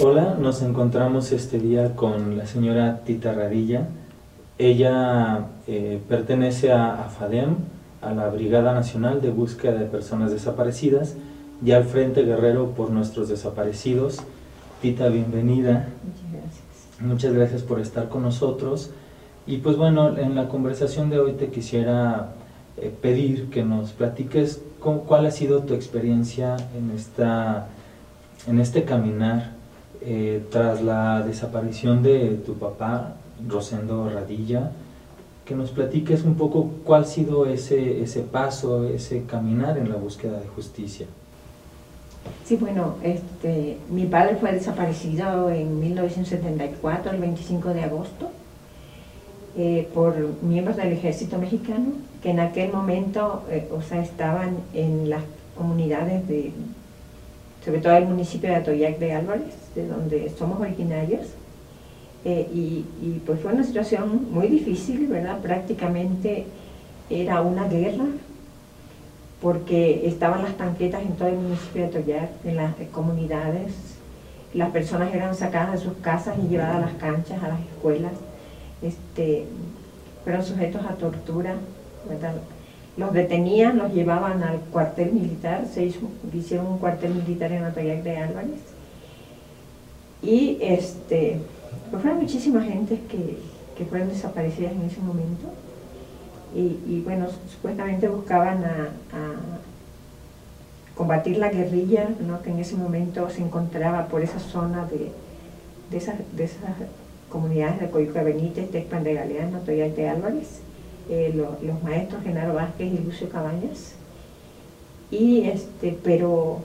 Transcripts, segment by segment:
Hola, nos encontramos este día con la señora Tita Radilla. Ella eh, pertenece a, a, FADEM, a la Brigada Nacional de Búsqueda de Personas Desaparecidas y al Frente Guerrero por Nuestros Desaparecidos. Tita, bienvenida. Muchas gracias. Muchas gracias por estar con nosotros. Y pues bueno, en la conversación de hoy te quisiera eh, pedir que nos platiques cómo, cuál ha sido tu experiencia en, esta, en este caminar eh, tras la desaparición de tu papá, Rosendo Radilla, que nos platiques un poco cuál ha sido ese, ese paso, ese caminar en la búsqueda de justicia. Sí, bueno, este, mi padre fue desaparecido en 1974, el 25 de agosto, eh, por miembros del ejército mexicano, que en aquel momento, eh, o sea, estaban en las comunidades de, sobre todo el municipio de Atoyac de Álvarez, de donde somos originarios, eh, y, pues fue una situación muy difícil, ¿verdad? Prácticamente era una guerra, porque estaban las tanquetas en todo el municipio de Atoyac, en las comunidades, las personas eran sacadas de sus casas y llevadas a las canchas, a las escuelas, este, fueron sujetos a tortura, ¿verdad? Los detenían, los llevaban al cuartel militar, se hicieron un cuartel militar en Atoyac de Álvarez. Y este, pues fueron muchísima gente que, que, fueron desaparecidas en ese momento. Y, bueno, supuestamente buscaban a, combatir la guerrilla, ¿no? que en ese momento se encontraba por esa zona de, de, esas, de esas comunidades de Coyuca Benítez, Tecpan de Galeano, Atoyac de Álvarez eh, lo, los maestros Genaro Vázquez y Lucio Cabañas. Y este, pero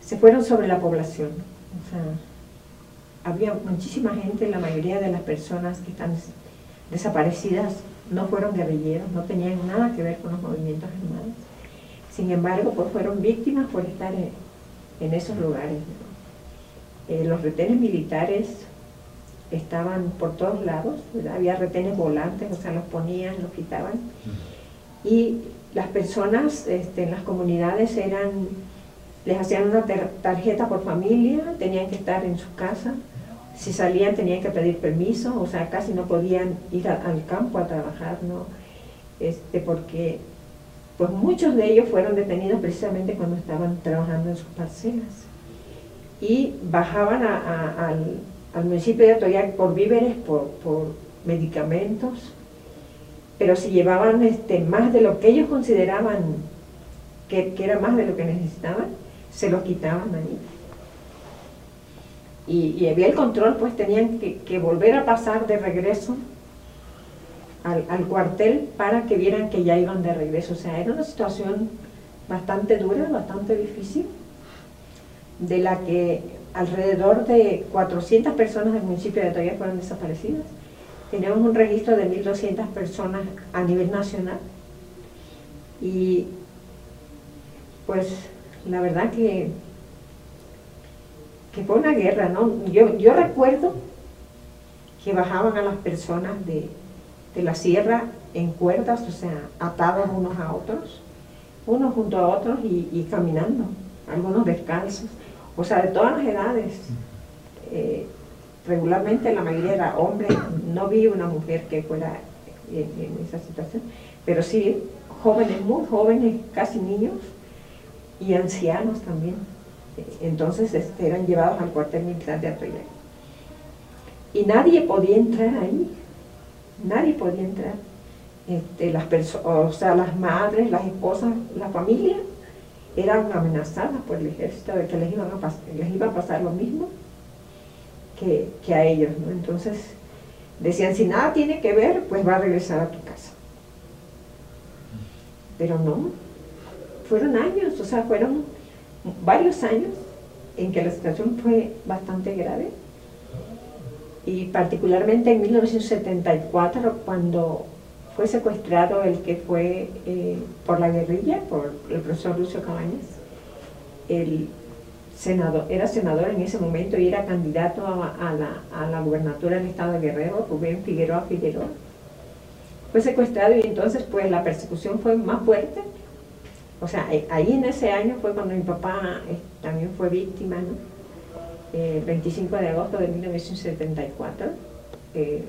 se fueron sobre la población. Había muchísima gente, la mayoría de las personas que están desaparecidas no fueron guerrilleros, no tenían nada que ver con los movimientos armados. Sin embargo, pues fueron víctimas por estar en, en esos lugares. Eh, los retenes militares estaban por todos lados, había retenes volantes, o sea, los ponían, los quitaban. Y las personas este, en las comunidades eran, les hacían una tarjeta por familia, tenían que estar en su casa, si salían tenían que pedir permiso, o sea, casi no podían ir a, al campo a trabajar, ¿no? Este, porque pues muchos de ellos fueron detenidos precisamente cuando estaban trabajando en sus parcelas. Y bajaban a, a, al, al municipio de Atoyac por víveres, por, por medicamentos, pero si llevaban este, más de lo que ellos consideraban que, que, era más de lo que necesitaban, se los quitaban ahí. Y, y había el control, pues tenían que, que, volver a pasar de regreso al, al, cuartel para que vieran que ya iban de regreso. O sea, era una situación bastante dura, bastante difícil, de la que alrededor de 400 personas del municipio de Atoyac fueron desaparecidas. Tenemos un registro de 1.200 personas a nivel nacional. Y pues la verdad que, que fue una guerra, ¿no? Yo, yo recuerdo que bajaban a las personas de, de la sierra en cuerdas, o sea, atados unos a otros, unos junto a otros y caminando, algunos descalzos o sea, de todas las edades. Eh, regularmente la mayoría era hombre, no vi una mujer que fuera en, esa situación, pero sí jóvenes, muy jóvenes, casi niños, y ancianos también. Entonces este, eran llevados al cuartel militar de Atoyac. Y nadie podía entrar ahí, nadie podía entrar. Este, las o sea, las madres, las esposas, la familia, eran amenazadas por el ejército de que les, iban a les iba a pasar lo mismo que, que a ellos. ¿no? Entonces decían, si nada tiene que ver, pues va a regresar a tu casa. Pero no, fueron años, o sea, fueron varios años en que la situación fue bastante grave. Y particularmente en 1974, cuando fue secuestrado el que fue eh, por la guerrilla, por el profesor Lucio Cabañas. El senador, era senador en ese momento y era candidato a, la, a la gubernatura del estado de Guerrero, Rubén Figueroa Figueroa. Fue secuestrado y entonces pues la persecución fue más fuerte. O sea, ahí en ese año fue cuando mi papá eh, también fue víctima, ¿no? el 25 de agosto de 1974. Eh,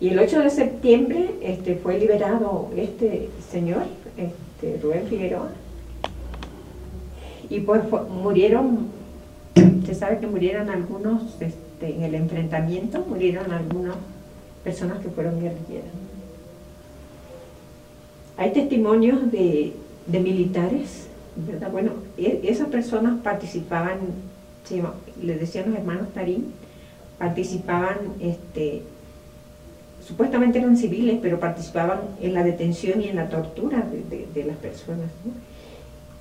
y el 8 de septiembre este, fue liberado este señor, este, Rubén Figueroa, y pues murieron, se sabe que murieron algunos este, en el enfrentamiento, murieron algunas personas que fueron guerrilleras. Hay testimonios de, militares, ¿verdad? Bueno, e, esas personas participaban, le decían los hermanos Tarín, participaban, este, supuestamente eran civiles, pero participaban en la detención y en la tortura de, las personas.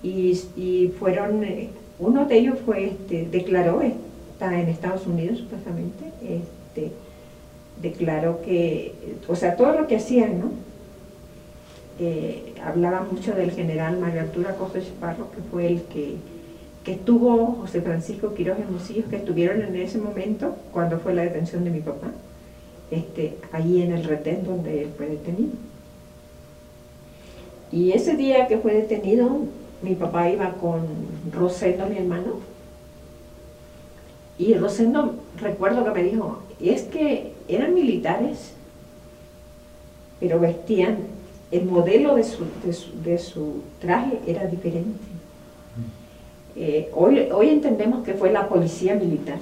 Y, fueron, eh, uno de ellos fue, este, declaró, está en Estados Unidos supuestamente, este, declaró que, o sea, todo lo que hacían, ¿no? Eh, hablaba mucho del general Mario Arturo Acosta Chaparro, que fue el que, que estuvo, José Francisco Quiroz Hermosillo, que estuvieron en ese momento, cuando fue la detención de mi papá, este, ahí en el retén donde él fue detenido. Y ese día que fue detenido, mi papá iba con Rosendo, mi hermano, y Rosendo, recuerdo que me dijo, es que eran militares, pero vestían, el modelo de su, de su, traje era diferente. Eh, hoy, hoy entendemos que fue la policía militar.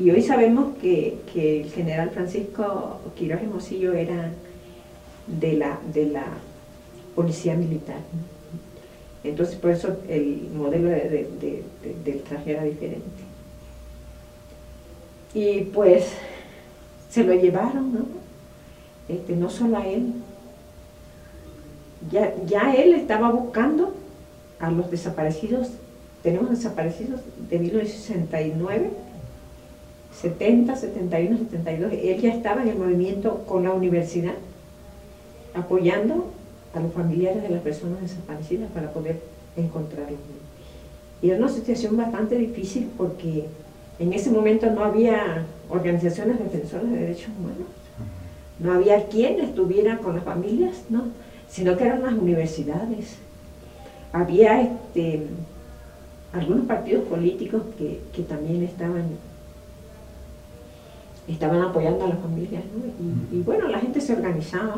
Y hoy sabemos que, el general Francisco Quiroz Hermosillo era de la, de la policía militar. Entonces, por eso el modelo del traje era diferente. Y pues se lo llevaron, ¿no? Este, no solo a él. Ya, ya él estaba buscando a los desaparecidos, tenemos desaparecidos de 1969, 70, 71, 72. Él ya estaba en el movimiento con la universidad, apoyando a los familiares de las personas desaparecidas para poder encontrarlos. Y era una situación bastante difícil porque en ese momento no había organizaciones defensoras de derechos humanos, no había quien estuviera con las familias, no, sino que eran las universidades. Había este, algunos partidos políticos que, también estaban, estaban apoyando a las familias, y, bueno, la gente se organizaba.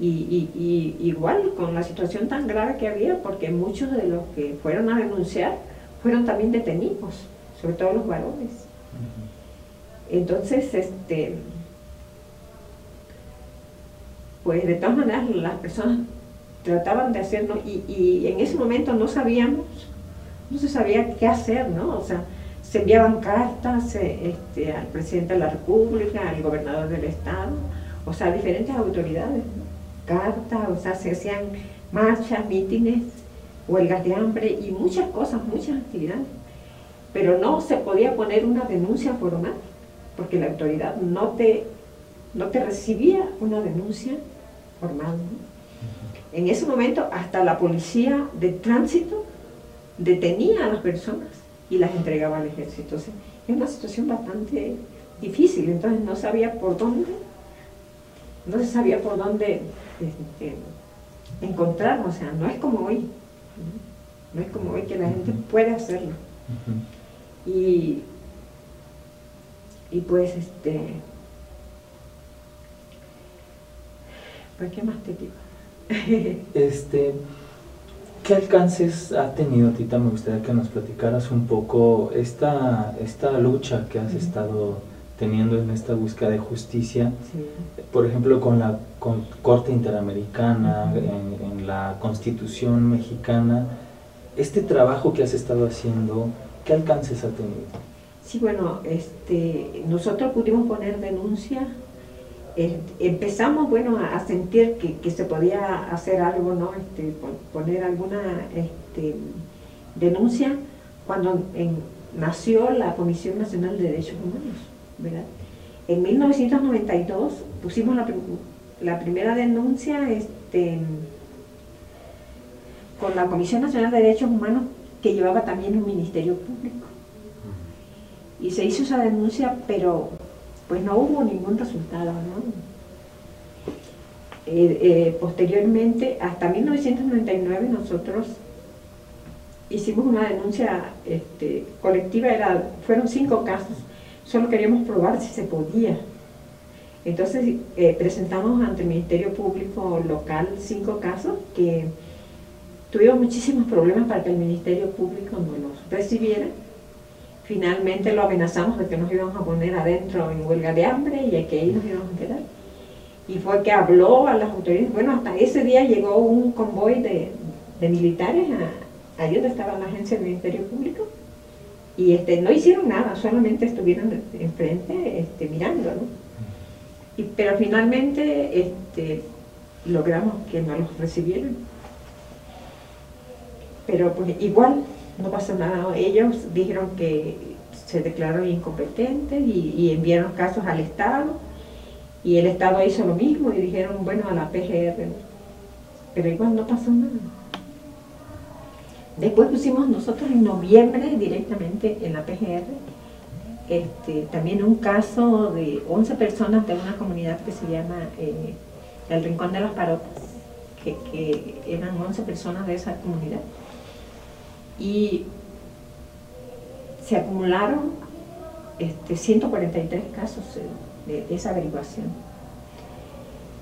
Y, y, igual con la situación tan grave que había, porque muchos de los que fueron a denunciar fueron también detenidos sobre todo los varones. Entonces, este, pues de todas maneras las personas trataban de hacerlo y, en ese momento no sabíamos, no se sabía qué hacer, ¿no? O sea, se enviaban cartas este, al presidente de la República, al gobernador del Estado, o sea, a diferentes autoridades, cartas, o sea, se hacían marchas, mítines, huelgas de hambre y muchas cosas, muchas actividades pero no se podía poner una denuncia formal, porque la autoridad no te, no te recibía una denuncia formal. En ese momento hasta la policía de tránsito detenía a las personas y las entregaba al ejército. es una situación bastante difícil, entonces no sabía por dónde, no se sabía por dónde este, o sea, no es como hoy, no es como hoy que la gente puede hacerlo. Y, y pues este, ¿por qué más te digo? este, ¿Qué alcances ha tenido, Tita? Me gustaría que nos platicaras un poco esta, esta lucha que has estado teniendo en esta búsqueda de justicia, por ejemplo, con la Corte Interamericana, en, en, la Constitución mexicana, este trabajo que has estado haciendo, ¿Qué alcances ha tenido? Sí, bueno, este, nosotros pudimos poner denuncia, eh, empezamos bueno, a, sentir que, se podía hacer algo, ¿no? Este, poner alguna este, denuncia cuando nació la Comisión Nacional de Derechos Humanos, ¿verdad? En 1992 pusimos la, la primera denuncia este, con la Comisión Nacional de Derechos Humanos que llevaba también un ministerio público. Y se hizo esa denuncia, pero pues no hubo ningún resultado. Eh, eh, posteriormente, hasta 1999, nosotros hicimos una denuncia este, colectiva, era, fueron cinco casos, solo queríamos probar si se podía. Entonces eh, presentamos ante el Ministerio Público local cinco casos que tuvimos muchísimos problemas para que el Ministerio Público nos los recibiera. Finalmente lo amenazamos de que nos íbamos a poner adentro en huelga de hambre y que ahí nos íbamos a quedar. Y fue que habló a las autoridades. Bueno, hasta ese día llegó un convoy de, militares a, donde estaba la agencia del Ministerio Público y este, no hicieron nada, solamente estuvieron enfrente este, mirando, Y, pero finalmente este, logramos que nos los recibieran. Pero pues igual no pasó nada. Ellos dijeron que se declararon incompetentes y, enviaron casos al Estado y el Estado hizo lo mismo y dijeron, bueno, a la PGR. Pero igual no pasó nada. Después pusimos nosotros en noviembre directamente en la PGR este, también un caso de 11 personas de una comunidad que se llama eh, El Rincón de las Parotas, que, eran 11 personas de esa comunidad. Y se acumularon este, 143 casos de, esa averiguación.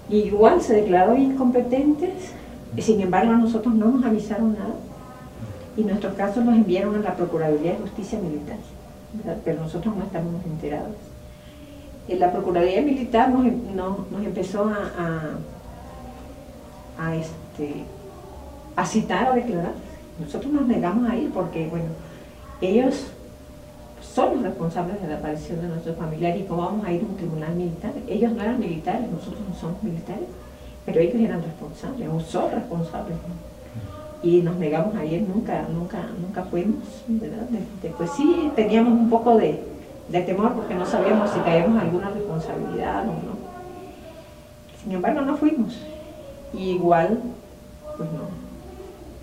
Y igual se declaró incompetentes, sin embargo a nosotros no nos avisaron nada y nuestros casos los enviaron a la Procuraduría de Justicia Militar, pero nosotros no estábamos enterados. En la Procuraduría Militar nos, nos empezó a, a, este, a citar a declarar. Nosotros nos negamos a ir porque, bueno, ellos son los responsables de la aparición de nuestros familiares y cómo vamos a ir a un tribunal militar. Ellos no eran militares, nosotros no somos militares, pero ellos eran responsables o son responsables y nos negamos a ir, nunca, nunca, nunca fuimos, ¿verdad? pues sí, teníamos un poco de, temor porque no sabíamos si teníamos alguna responsabilidad o no. Sin embargo, no fuimos. Y igual, pues no,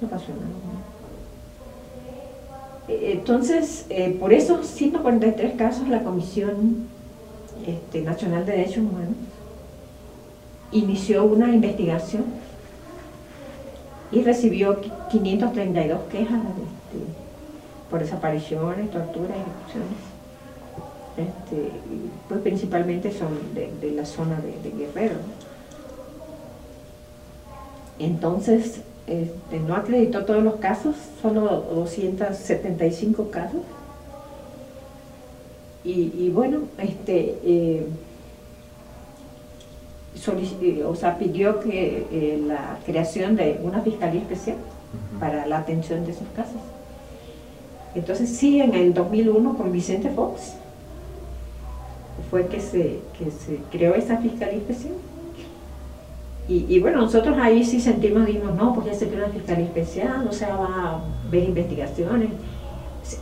no pasó nada. E, entonces, eh, por esos 143 casos, la Comisión este, Nacional de Derechos Humanos inició una investigación y recibió 532 quejas este, por desapariciones, torturas, ejecuciones. Este, pues principalmente son de, la zona de, Guerrero. Entonces, este, no acreditó todos los casos, solo 275 casos. Y, bueno, este, eh, o sea, pidió que eh, la creación de una fiscalía especial para la atención de esos casos. Entonces sí, en el 2001 con Vicente Fox fue que se, que se creó esa fiscalía especial. Y, bueno, nosotros ahí sí sentimos, dimos, no, ya se creó una fiscalía especial, o sea, va a ver investigaciones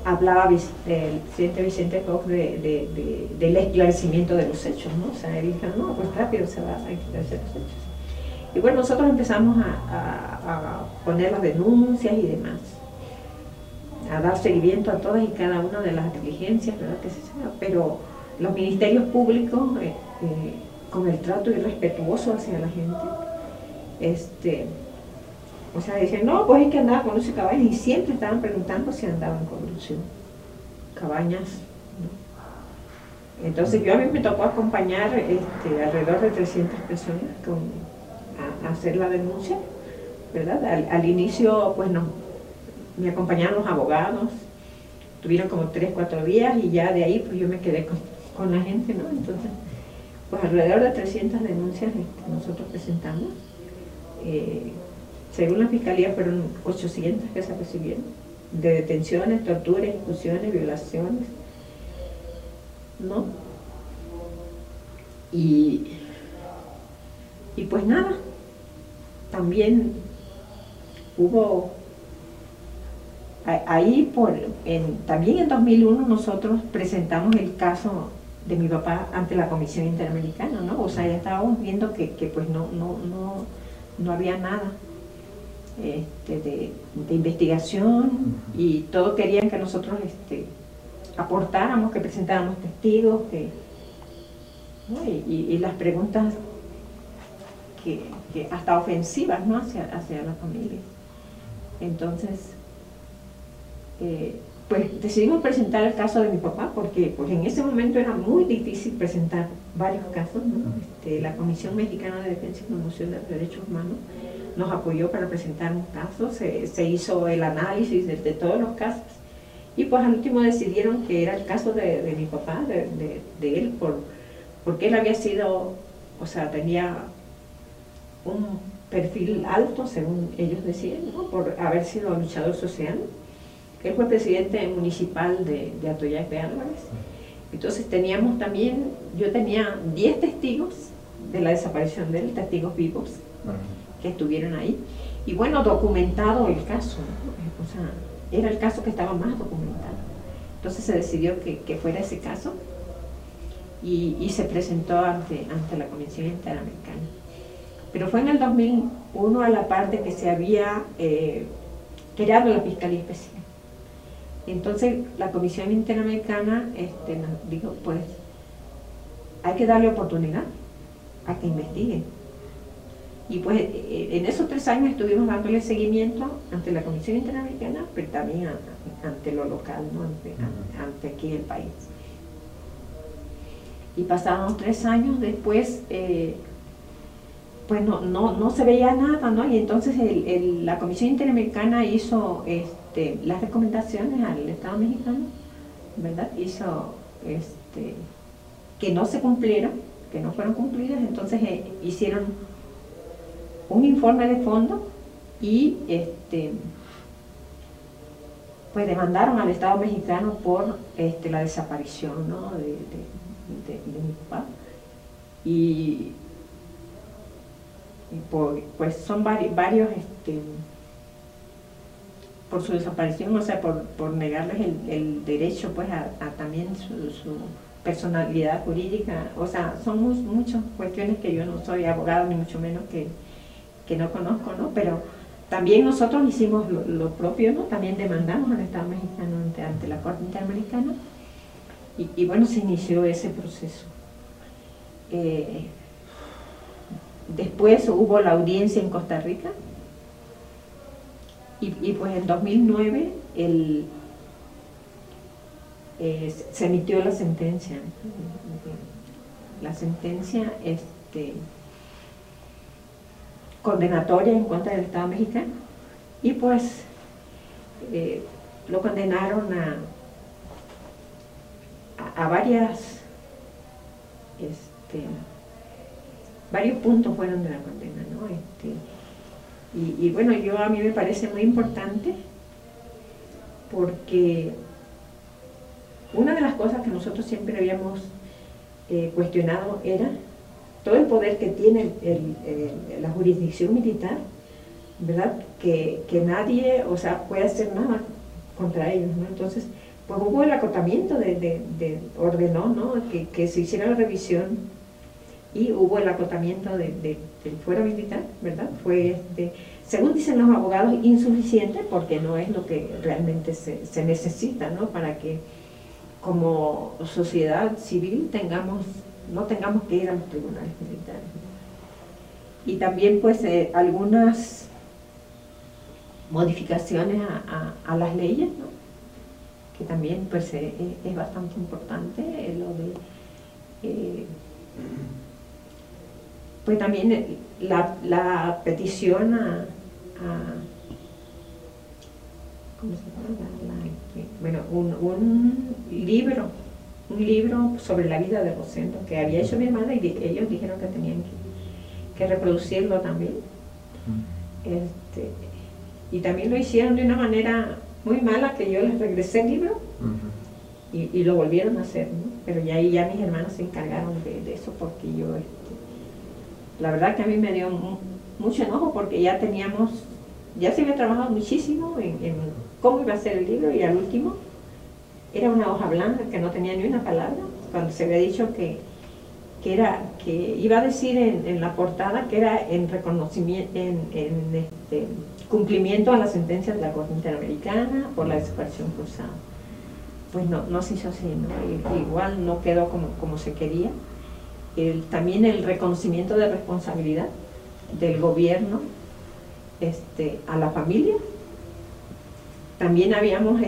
hablaba el presidente Vicente Fox de, del esclarecimiento de los hechos, ¿no? O sea, él dijo, no, pues rápido se va a esclarecer los hechos. Y bueno, nosotros empezamos a, poner las denuncias y demás, a dar seguimiento a todas y cada una de las diligencias, ¿verdad? Que se pero los ministerios públicos, eh, eh, con el trato irrespetuoso hacia la gente, este, o sea, dicen, no, pues es que andaba con Lucio Cabañas y siempre estaban preguntando si andaban con Lucio Cabañas. Entonces yo a mí me tocó acompañar este, alrededor de 300 personas a, hacer la denuncia, ¿verdad? Al, inicio, pues no, me acompañaron los abogados, tuvieron como 3, 4 días y ya de ahí pues yo me quedé con, la gente, ¿no? Entonces, pues alrededor de 300 denuncias este, nosotros presentamos. Eh, según la Fiscalía fueron 800 que se recibieron, de detenciones, torturas, ejecuciones, violaciones, ¿no? Y, y pues nada, también hubo, ahí por, también en 2001 nosotros presentamos el caso de mi papá ante la Comisión Interamericana, ¿no? O sea, ya estábamos viendo que, que pues no, no, no, no había nada. Este, de, investigación y todos querían que nosotros este, aportáramos, que presentáramos testigos, que, y, las preguntas que, hasta ofensivas ¿no? hacia, hacia la familia. Entonces, eh, pues decidimos presentar el caso de mi papá porque pues, en ese momento era muy difícil presentar varios casos. Este, la Comisión Mexicana de Defensa y Promoción de los Derechos Humanos nos apoyó para presentar un caso, se, hizo el análisis de, todos los casos y pues al último decidieron que era el caso de, mi papá, de, él, por, porque él había sido, o sea, tenía un perfil alto, según ellos decían, por haber sido luchador social. Él fue presidente municipal de, de Atoyac de Álvarez. Entonces teníamos también, yo tenía 10 testigos de la desaparición de él, testigos vivos que estuvieron ahí. Y bueno, documentado el caso, o sea, era el caso que estaba más documentado. Entonces se decidió que, fuera ese caso y, se presentó ante, ante la Comisión Interamericana. Pero fue en el 2001 a la parte que se había eh, creado la Fiscalía Especial. Entonces la Comisión Interamericana este, nos dijo, pues hay que darle oportunidad a que investiguen y pues eh, en esos tres años estuvimos dándole seguimiento ante la Comisión Interamericana, pero también ante lo local, ¿no? ante, aquí el país. Y pasados tres años después, eh, pues no, no, se veía nada, ¿no? Y entonces la Comisión Interamericana hizo este, las recomendaciones al Estado mexicano, ¿verdad? Hizo este, que no se cumplieron, que no fueron cumplidas, entonces eh, hicieron un informe de fondo y este, pues demandaron al Estado mexicano por este, la desaparición de, mi papá. Y, pues son varios, este, por su desaparición, o sea, por, negarles el, derecho pues a, también su, personalidad jurídica, o sea, son muchas cuestiones que yo no soy abogado ni mucho menos que, que no conozco, ¿no? Pero también nosotros hicimos lo, propio, ¿no? También demandamos al Estado mexicano ante, la Corte Interamericana y, bueno, se inició ese proceso. Eh, después hubo la audiencia en Costa Rica y, pues en 2009 el, eh, se emitió la sentencia. La sentencia, este, condenatoria en contra del Estado mexicano y pues eh, lo condenaron a, a, varias este, varios puntos fueron de la condena ¿no? Este, y, bueno yo a mí me parece muy importante porque una de las cosas que nosotros siempre habíamos eh, cuestionado era todo el poder que tiene la jurisdicción militar, ¿verdad? Que, nadie, o sea, puede hacer nada contra ellos, ¿no? Entonces, pues hubo el acotamiento de, ordenó, ¿no? Que, se hiciera la revisión y hubo el acotamiento del fuero militar, ¿verdad? Fue, este, según dicen los abogados, insuficiente porque no es lo que realmente se, se necesita, ¿no? Para que como sociedad civil tengamos no tengamos que ir a los tribunales militares. Y también pues eh, algunas modificaciones a, las leyes, ¿no? que también pues eh, eh, es bastante importante lo de pues también la, petición a, ¿cómo se llama? bueno, un, un libro un libro sobre la vida de Rosendo que había hecho mi hermana y ellos dijeron que tenían que, reproducirlo también. Este, y también lo hicieron de una manera muy mala que yo les regresé el libro y, lo volvieron a hacer, pero ya ahí ya mis hermanos se encargaron de, eso porque yo, la verdad que a mí me dio mucho enojo porque ya teníamos, ya se había trabajado muchísimo en, cómo iba a ser el libro y al último era una hoja blanca que no tenía ni una palabra, cuando se había dicho que, era, que iba a decir en, la portada que era en reconocimiento, en, este, cumplimiento a las sentencias de la Corte Interamericana por la desaparición cruzada. Pues no, no se hizo así, igual no quedó como, como se quería. También el reconocimiento de responsabilidad del gobierno este, a la familia también habíamos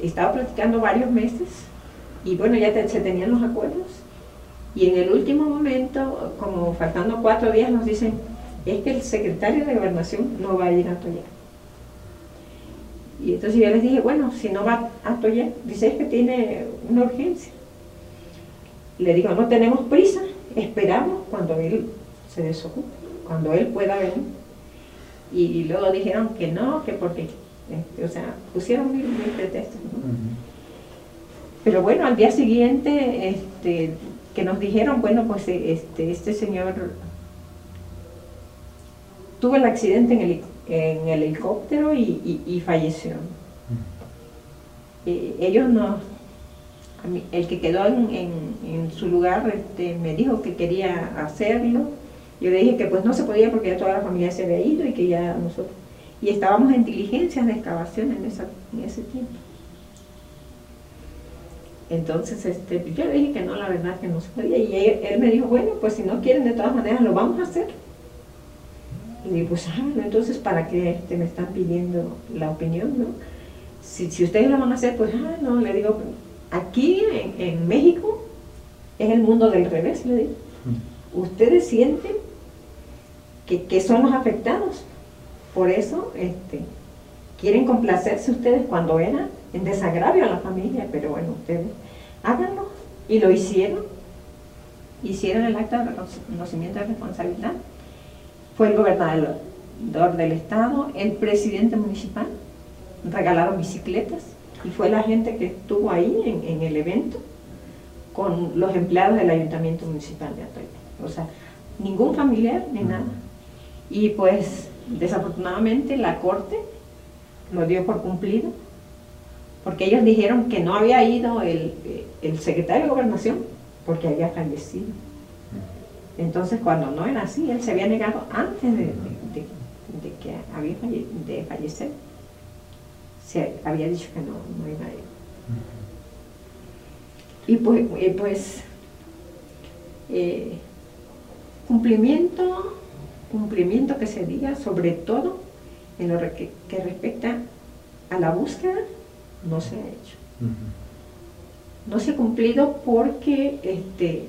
estado platicando varios meses y bueno, ya se tenían los acuerdos. Y en el último momento, como faltando cuatro días, nos dicen, es que el secretario de gobernación no va a ir a Toya. Y entonces yo les dije, bueno, si no va a Toya, dice que tiene una urgencia. Le digo, no tenemos prisa, esperamos cuando él se desocupe, cuando él pueda venir. Y, luego dijeron que no, que porque, este, o sea, pusieron mil, pretextos. Pero bueno, al día siguiente, este, que nos dijeron, bueno, pues este, este señor tuvo el accidente en el, en el helicóptero y, falleció. ellos no, el que quedó en, su lugar este, me dijo que quería hacerlo. Yo le dije que pues no se podía porque ya toda la familia se había ido y que ya nosotros... Y estábamos en diligencias de excavación en, ese tiempo. Entonces este, yo le dije que no, la verdad que no se podía. Y él, me dijo, bueno, pues si no quieren de todas maneras lo vamos a hacer. Y dije, pues ah, entonces ¿para qué este, me están pidiendo la opinión? ¿no? Si, si ustedes lo van a hacer, pues ah, no, le digo, Aquí en, México es el mundo del revés, le digo. Ustedes sienten que, son los afectados. Por eso este, quieren complacerse ustedes cuando eran en desagravio a la familia, pero bueno, ustedes háganlo. Y lo hicieron. Hicieron el acta de reconocimiento de responsabilidad. Fue el gobernador del estado, el presidente municipal, regalaron bicicletas, y fue la gente que estuvo ahí en, el evento con los empleados del Ayuntamiento Municipal de Atoya. O sea, ningún familiar ni nada. Y pues desafortunadamente la Corte lo dio por cumplido, porque ellos dijeron que no había ido el, secretario de Gobernación porque había fallecido. Entonces cuando no era así, él se había negado antes de, de que había de fallecer se había dicho que no, no a ir. Y pues, eh, pues eh, cumplimiento, cumplimiento que se diga, sobre todo en lo que, respecta a la búsqueda, no se ha hecho. No se ha cumplido porque este,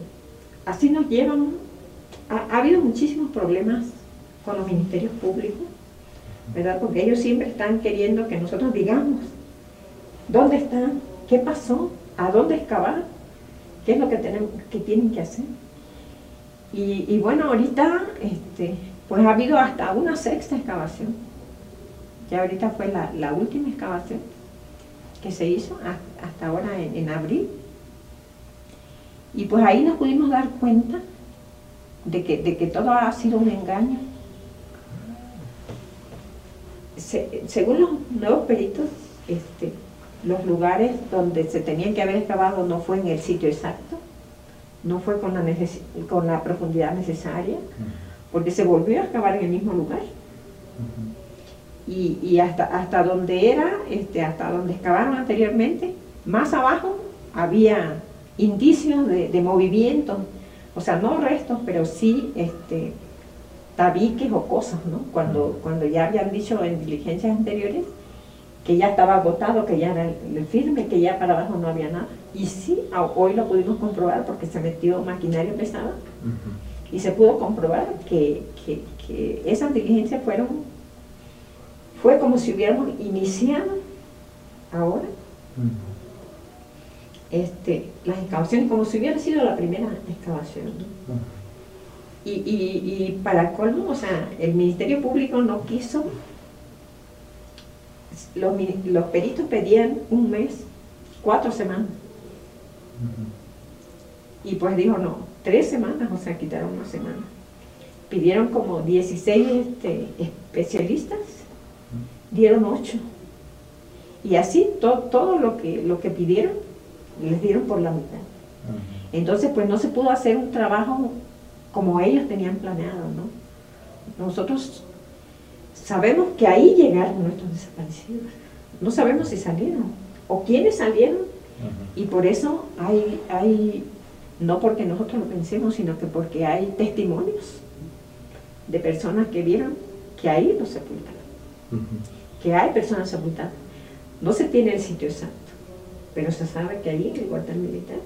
así nos llevan, ha habido muchísimos problemas con los ministerios públicos, Porque ellos siempre están queriendo que nosotros digamos dónde están, qué pasó, a dónde excavar, qué es lo que, tienen que hacer. Y, bueno, ahorita este, pues ha habido hasta una sexta excavación. Ya ahorita fue la, última excavación que se hizo hasta ahora en, abril. Y pues ahí nos pudimos dar cuenta de que todo ha sido un engaño según los nuevos peritos, este, los lugares donde se tenían que haber excavado no fue en el sitio exacto, no fue con la, con la profundidad necesaria, porque se volvió a excavar en el mismo lugar. y, hasta, hasta donde era, este, hasta donde excavaron anteriormente, más abajo había indicios de, de movimiento, o sea, no restos, pero sí este, tabiques o cosas, ¿no? Cuando, cuando ya habían dicho en diligencias anteriores que ya estaba agotado, que ya era el, firme, que ya para abajo no había nada. Y sí, hoy lo pudimos comprobar porque se metió maquinaria pesada y se pudo comprobar que, esas diligencias fueron, fue como si hubiéramos iniciado ahora este, las excavaciones, como si hubiera sido la primera excavación. Y, y, para colmo, o sea, el Ministerio Público no quiso, los, los peritos pedían un mes, cuatro semanas. Y pues dijo, no, tres semanas, o sea, quitaron una semana. Pidieron como 16 este, especialistas, dieron ocho. Y así todo lo que, lo que pidieron, les dieron por la mitad. Entonces, pues no se pudo hacer un trabajo como ellos tenían planeado, ¿no? Nosotros sabemos que ahí llegaron nuestros desaparecidos. No sabemos si salieron o quiénes salieron. Y por eso hay, hay, no porque nosotros lo pensemos, sino que porque hay testimonios de personas que vieron que ahí los sepultaron. Que hay personas sepultadas. No se tiene el sitio exacto, pero se sabe que ahí en el cuartel militar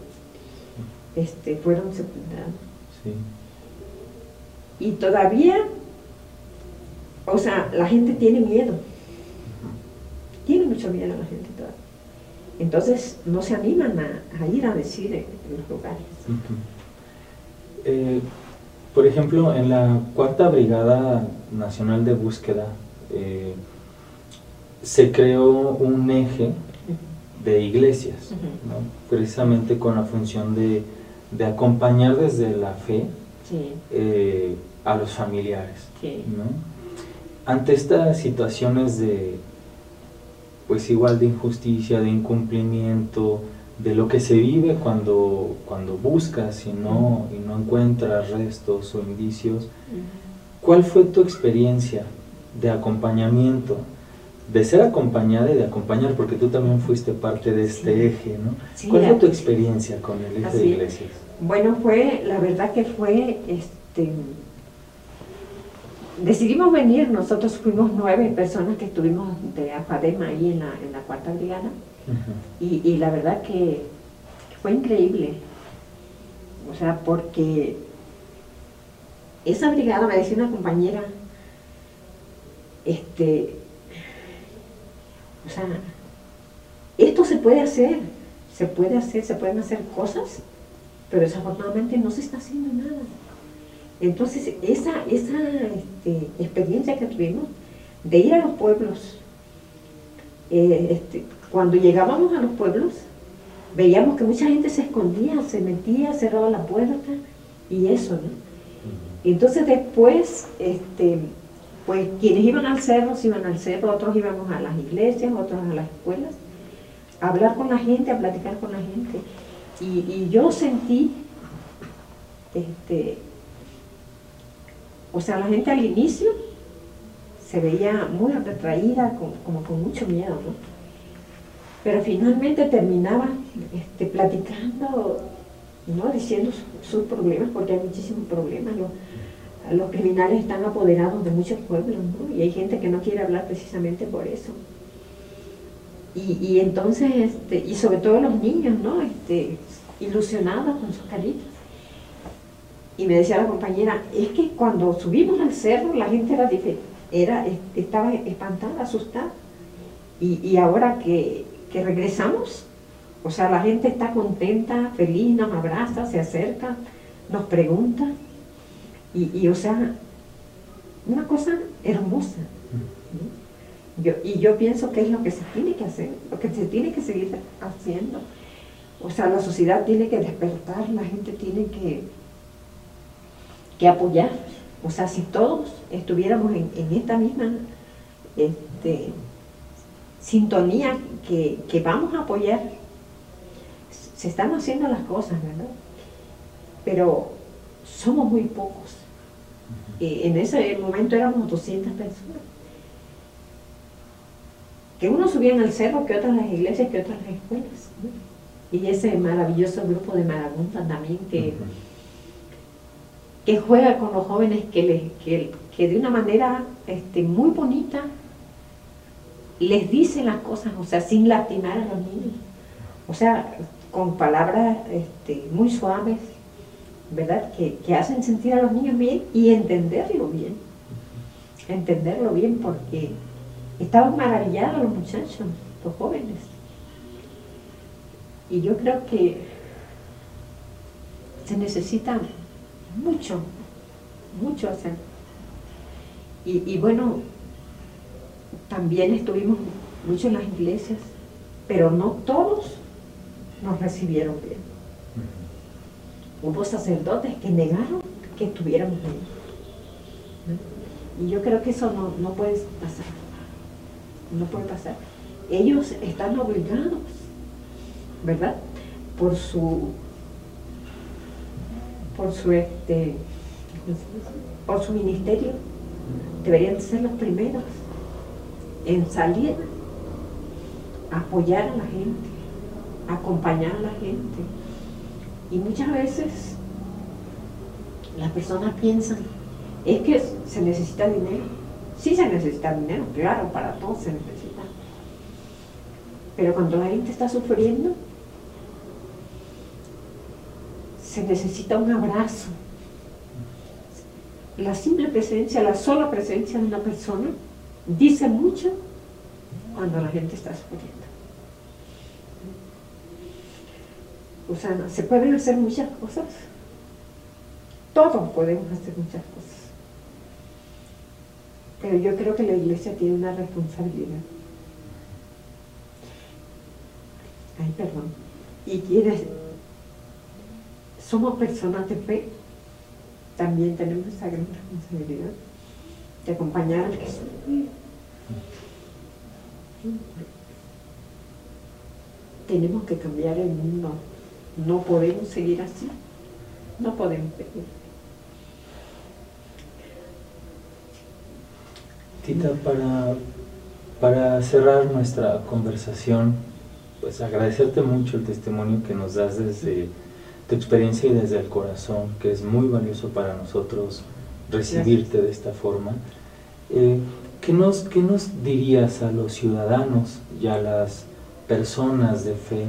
este, fueron sepultados. Y todavía, o sea, la gente tiene miedo. Tiene mucho miedo la gente todavía. Entonces no se animan a, ir a decir en, los lugares. Eh, por ejemplo, en la Cuarta Brigada Nacional de Búsqueda eh, se creó un eje de iglesias, precisamente con la función de, acompañar desde la fe eh, a los familiares. Ante estas situaciones de, pues igual de injusticia, de incumplimiento, de lo que se vive cuando, cuando buscas y no, y no encuentras restos o indicios, ¿cuál fue tu experiencia de acompañamiento? De ser acompañada y de acompañar, porque tú también fuiste parte de este eje, ¿no? ¿Cuál fue tu experiencia con el eje de iglesias? Bueno, fue, la verdad que fue, este, decidimos venir, nosotros fuimos nueve personas que estuvimos de AFADEMA ahí en la, en la cuarta brigada, y, la verdad que fue increíble, o sea, porque esa brigada, me decía una compañera, este, o sea, esto se puede hacer, se puede hacer, se pueden hacer cosas, pero desafortunadamente no se está haciendo nada. Entonces, esa, esa este, experiencia que tuvimos de ir a los pueblos, eh, este, cuando llegábamos a los pueblos, veíamos que mucha gente se escondía, se metía, cerraba la puerta y eso, ¿no? Entonces después, este, pues quienes iban al cerro, se iban al cerro, otros íbamos a las iglesias, otros a las escuelas, a hablar con la gente, a platicar con la gente. Y, yo sentí, este, o sea, la gente al inicio se veía muy retraída, como, con mucho miedo, ¿no? Pero finalmente terminaba este, platicando, ¿no? diciendo sus problemas, porque hay muchísimos problemas. Los, criminales están apoderados de muchos pueblos, ¿no? y hay gente que no quiere hablar precisamente por eso. Y, entonces, este, y sobre todo los niños, ¿no? Este, ilusionados con sus caritas. Y me decía la compañera, es que cuando subimos al cerro la gente era, era estaba espantada, asustada. Y, ahora que, regresamos, o sea, la gente está contenta, feliz, nos abraza, se acerca, nos pregunta. Y, o sea, una cosa hermosa. y yo pienso que es lo que se tiene que hacer, lo que se tiene que seguir haciendo. O sea, la sociedad tiene que despertar, la gente tiene que, que apoyar. O sea, si todos estuviéramos en, esta misma este, sintonía que, vamos a apoyar, se están haciendo las cosas, ¿verdad? Pero somos muy pocos. En ese momento éramos 200 personas. Que unos subían al cerro, que otras las iglesias, que otras las escuelas. Y ese maravilloso grupo de Marabunta también que que juega con los jóvenes, que, les, que, de una manera este, muy bonita les dice las cosas, o sea, sin lastimar a los niños. O sea, con palabras este, muy suaves, ¿verdad? Que, hacen sentir a los niños bien y entenderlo bien. Entenderlo bien porque estaban maravillados los muchachos, los jóvenes. Y yo creo que se necesita mucho, mucho hacer. Y, bueno, también estuvimos mucho en las iglesias, pero no todos nos recibieron bien. Hubo sacerdotes que negaron que estuviéramos ahí. Y yo creo que eso no, no puede pasar. No puede pasar. Ellos están obligados, ¿verdad? Por su por su, este, por su ministerio, deberían ser los primeros en salir apoyar a la gente, acompañar a la gente. Y muchas veces las personas piensan, es que se necesita dinero. Sí se necesita dinero, claro, para todos se necesita. Pero cuando la gente está sufriendo, se necesita un abrazo. La simple presencia, la sola presencia de una persona dice mucho cuando la gente está sufriendo. O sea, se pueden hacer muchas cosas. Todos podemos hacer muchas cosas. Pero yo creo que la iglesia tiene una responsabilidad. Ay, perdón. Y quienes somos personas de fe, también tenemos esa gran responsabilidad de acompañar al sufre. Tenemos que cambiar el mundo. No podemos seguir así. No podemos seguir. Tita, para, para cerrar nuestra conversación, pues agradecerte mucho el testimonio que nos das desde tu experiencia y desde el corazón, que es muy valioso para nosotros recibirte de esta forma. Eh, ¿qué, nos, ¿Qué nos dirías a los ciudadanos y a las personas de fe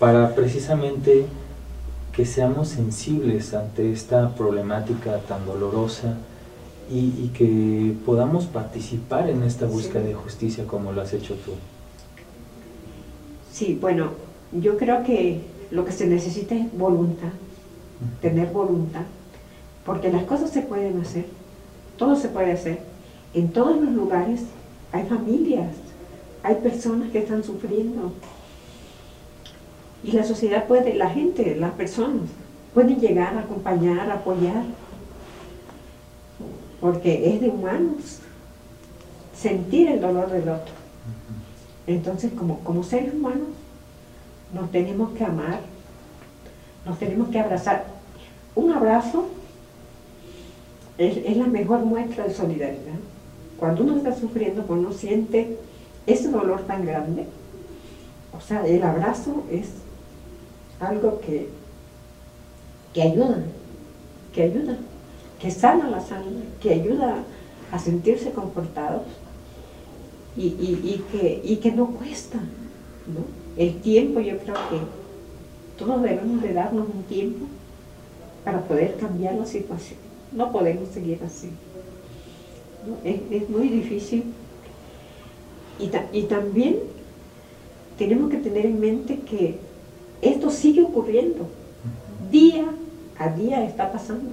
para precisamente que seamos sensibles ante esta problemática tan dolorosa y, que podamos participar en esta búsqueda de justicia como lo has hecho tú? Sí, bueno, yo creo que lo que se necesita es voluntad, tener voluntad, porque las cosas se pueden hacer, todo se puede hacer. En todos los lugares hay familias, hay personas que están sufriendo. Y la sociedad puede, la gente, las personas, pueden llegar a acompañar, a apoyar, porque es de humanos sentir el dolor del otro. Entonces, como, como seres humanos, nos tenemos que amar, nos tenemos que abrazar. Un abrazo es, la mejor muestra de solidaridad. Cuando uno está sufriendo, cuando uno siente ese dolor tan grande, o sea, el abrazo es algo que, que ayuda, que ayuda, que sana la sangre, que ayuda a sentirse confortados y, que, y que no cuesta. El tiempo, yo creo que todos debemos de darnos un tiempo para poder cambiar la situación. No podemos seguir así. Es, muy difícil. Y, y también tenemos que tener en mente que esto sigue ocurriendo. Día a día está pasando.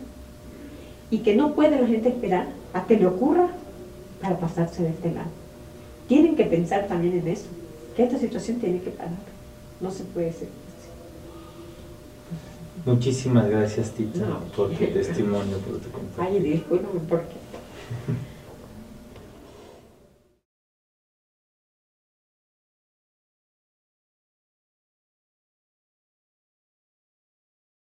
Y que no puede la gente esperar a que le ocurra para pasarse de este lado. Tienen que pensar también en eso que esta situación tiene que parar. No se puede ser así. Muchísimas gracias, Tita, por tu testimonio, por tu compañía. Ay, discúlpame, ¿por qué?